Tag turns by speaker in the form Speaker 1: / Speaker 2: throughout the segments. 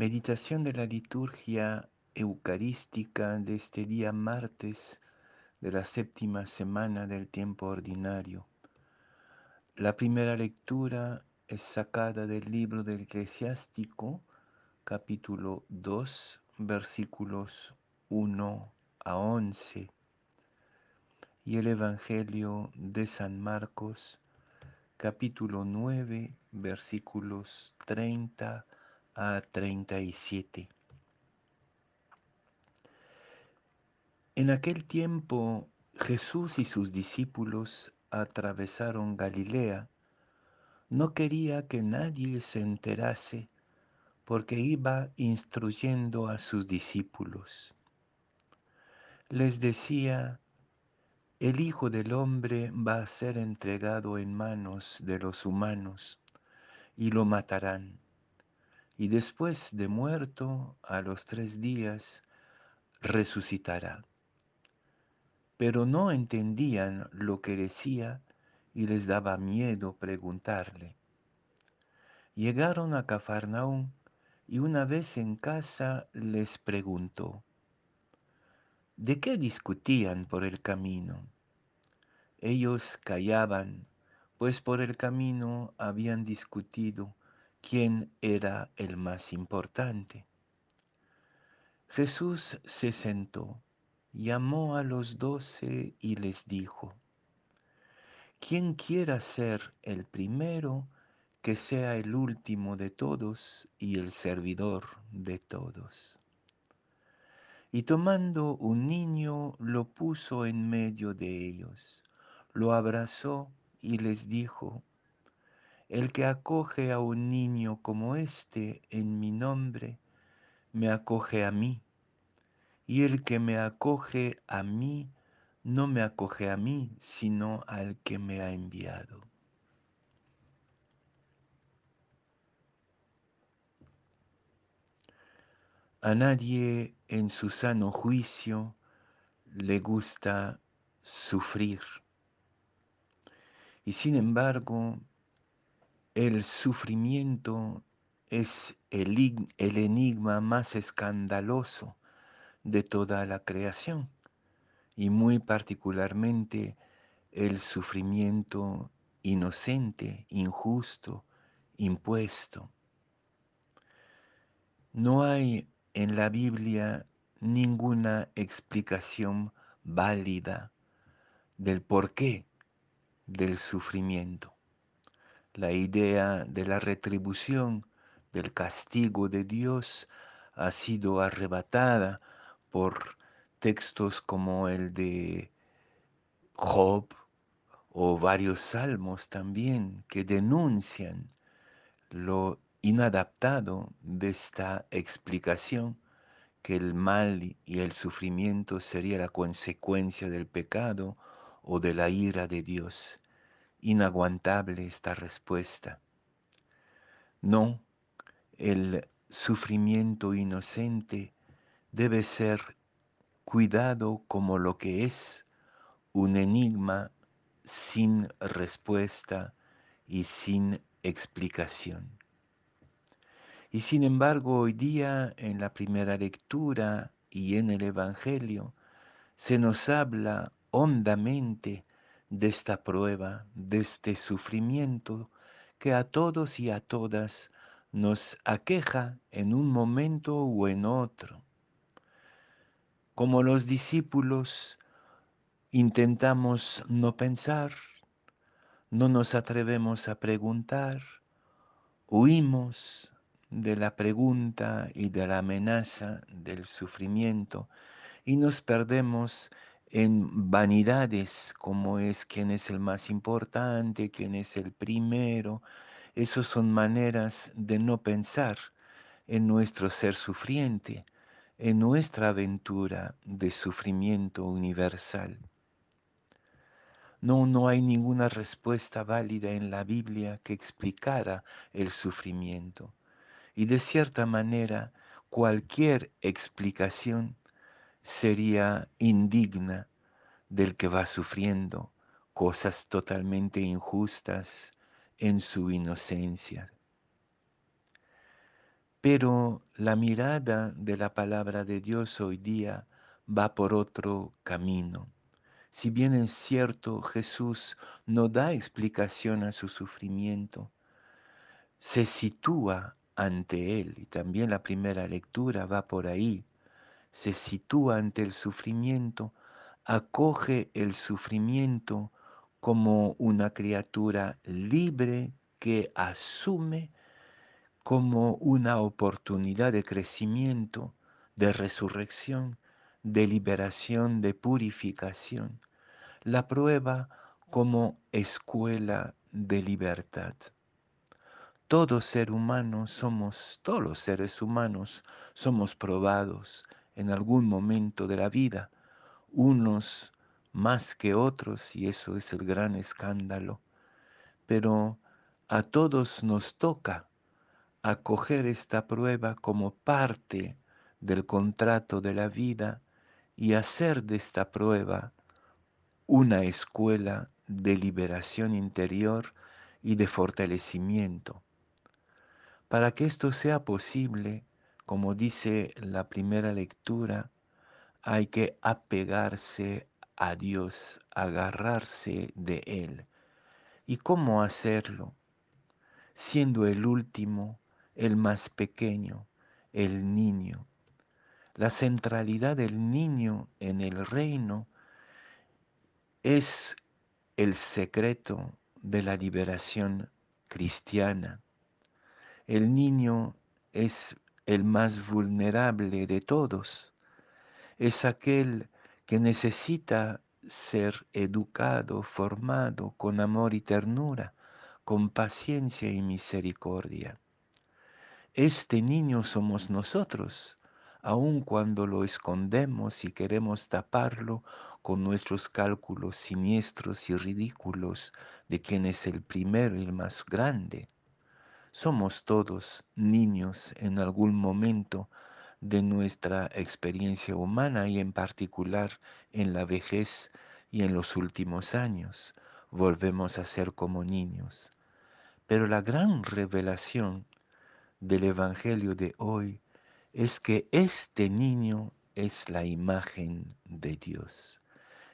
Speaker 1: Meditación de la liturgia eucarística de este día martes de la séptima semana del tiempo ordinario. La primera lectura es sacada del libro del eclesiástico, capítulo 2, versículos 1 a 11, y el Evangelio de San Marcos, capítulo 9, versículos 30 a 37. En aquel tiempo Jesús y sus discípulos atravesaron Galilea. No quería que nadie se enterase porque iba instruyendo a sus discípulos. Les decía, el Hijo del Hombre va a ser entregado en manos de los humanos y lo matarán. Y después de muerto, a los tres días, resucitará. Pero no entendían lo que decía y les daba miedo preguntarle. Llegaron a Cafarnaún y una vez en casa les preguntó, ¿De qué discutían por el camino? Ellos callaban, pues por el camino habían discutido quién era el más importante. Jesús se sentó, llamó a los doce y les dijo, quien quiera ser el primero, que sea el último de todos y el servidor de todos y tomando un niño lo puso en medio de ellos, lo abrazó y les dijo, el que acoge a un niño como este en mi nombre, me acoge a mí, y el que me acoge a mí, no me acoge a mí, sino al que me ha enviado. A nadie en su sano juicio le gusta sufrir. Y sin embargo, el sufrimiento es el, el, enigma más escandaloso de toda la creación y muy particularmente el sufrimiento inocente, injusto, impuesto. No hay en la Biblia ninguna explicación válida del porqué del sufrimiento. La idea de la retribución, del castigo de Dios, ha sido arrebatada por textos como el de Job o varios salmos también que denuncian lo inadaptado de esta explicación que el mal y el sufrimiento sería la consecuencia del pecado o de la ira de Dios. Inaguantable esta respuesta. No, el sufrimiento inocente debe ser cuidado como lo que es un enigma sin respuesta y sin explicación. Y sin embargo, hoy día en la primera lectura y en el Evangelio se nos habla hondamente de esta prueba, de este sufrimiento que a todos y a todas nos aqueja en un momento o en otro. Como los discípulos intentamos no pensar, no nos atrevemos a preguntar, huimos, de la pregunta y de la amenaza del sufrimiento y nos perdemos en vanidades como es quién es el más importante, quién es el primero. Esas son maneras de no pensar en nuestro ser sufriente, en nuestra aventura de sufrimiento universal. No, no hay ninguna respuesta válida en la Biblia que explicara el sufrimiento y de cierta manera cualquier explicación sería indigna del que va sufriendo cosas totalmente injustas en su inocencia. Pero la mirada de la palabra de Dios hoy día va por otro camino. Si bien es cierto, Jesús no da explicación a su sufrimiento, se sitúa ante él, y también la primera lectura va por ahí, se sitúa ante el sufrimiento, acoge el sufrimiento como una criatura libre que asume como una oportunidad de crecimiento, de resurrección, de liberación, de purificación. La prueba como escuela de libertad. Todo ser humano somos, todos los seres humanos somos probados en algún momento de la vida, unos más que otros, y eso es el gran escándalo, pero a todos nos toca acoger esta prueba como parte del contrato de la vida y hacer de esta prueba una escuela de liberación interior y de fortalecimiento. Para que esto sea posible, como dice la primera lectura, hay que apegarse a Dios, agarrarse de Él. ¿Y cómo hacerlo? Siendo el último, el más pequeño, el niño. La centralidad del niño en el reino es el secreto de la liberación cristiana. El niño es el más vulnerable de todos. Es aquel que necesita ser educado, formado con amor y ternura, con paciencia y misericordia. Este niño somos nosotros, aun cuando lo escondemos y queremos taparlo con nuestros cálculos siniestros y ridículos de quién es el primero y el más grande. Somos todos niños en algún momento de nuestra experiencia humana y en particular en la vejez y en los últimos años. Volvemos a ser como niños. Pero la gran revelación del Evangelio de hoy es que este niño es la imagen de Dios.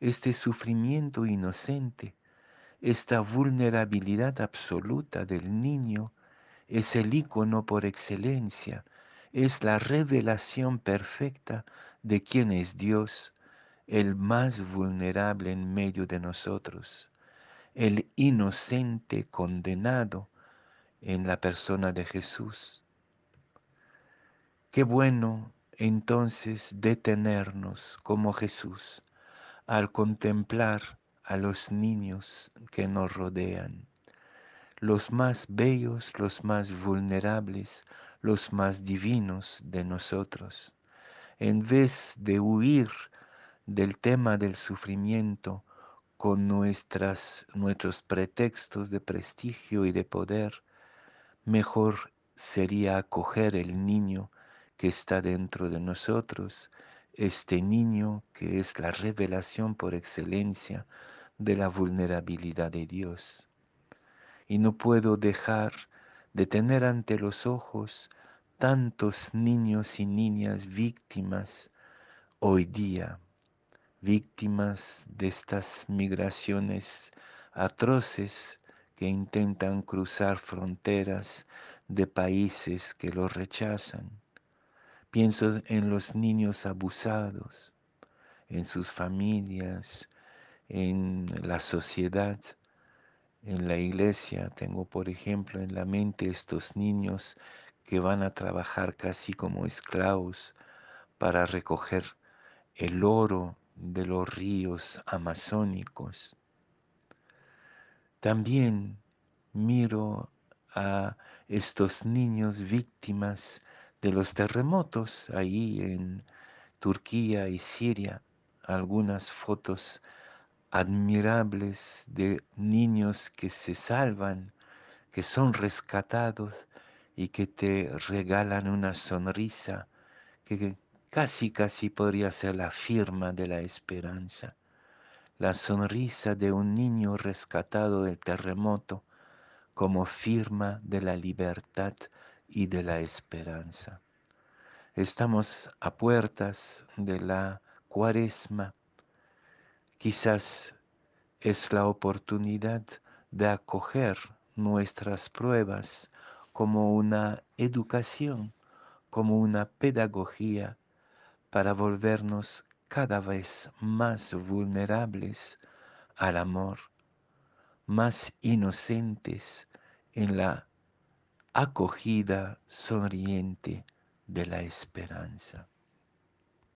Speaker 1: Este sufrimiento inocente, esta vulnerabilidad absoluta del niño es el icono por excelencia, es la revelación perfecta de quién es Dios, el más vulnerable en medio de nosotros, el inocente condenado en la persona de Jesús. Qué bueno entonces detenernos como Jesús al contemplar a los niños que nos rodean, los más bellos, los más vulnerables, los más divinos de nosotros. En vez de huir del tema del sufrimiento con nuestras, nuestros pretextos de prestigio y de poder, mejor sería acoger el niño que está dentro de nosotros, este niño que es la revelación por excelencia de la vulnerabilidad de Dios. Y no puedo dejar de tener ante los ojos tantos niños y niñas víctimas hoy día, víctimas de estas migraciones atroces que intentan cruzar fronteras de países que los rechazan. Pienso en los niños abusados, en sus familias, en la sociedad, en la iglesia. Tengo, por ejemplo, en la mente estos niños que van a trabajar casi como esclavos para recoger el oro de los ríos amazónicos. También miro a estos niños víctimas de los terremotos ahí en Turquía y Siria, algunas fotos admirables de niños que se salvan, que son rescatados y que te regalan una sonrisa que casi casi podría ser la firma de la esperanza la sonrisa de un niño rescatado del terremoto como firma de la libertad y de la esperanza. Estamos a puertas de la cuaresma. Quizás es la oportunidad de acoger nuestras pruebas como una educación, como una pedagogía para volvernos cada vez más vulnerables al amor, más inocentes en la acogida sonriente de la esperanza.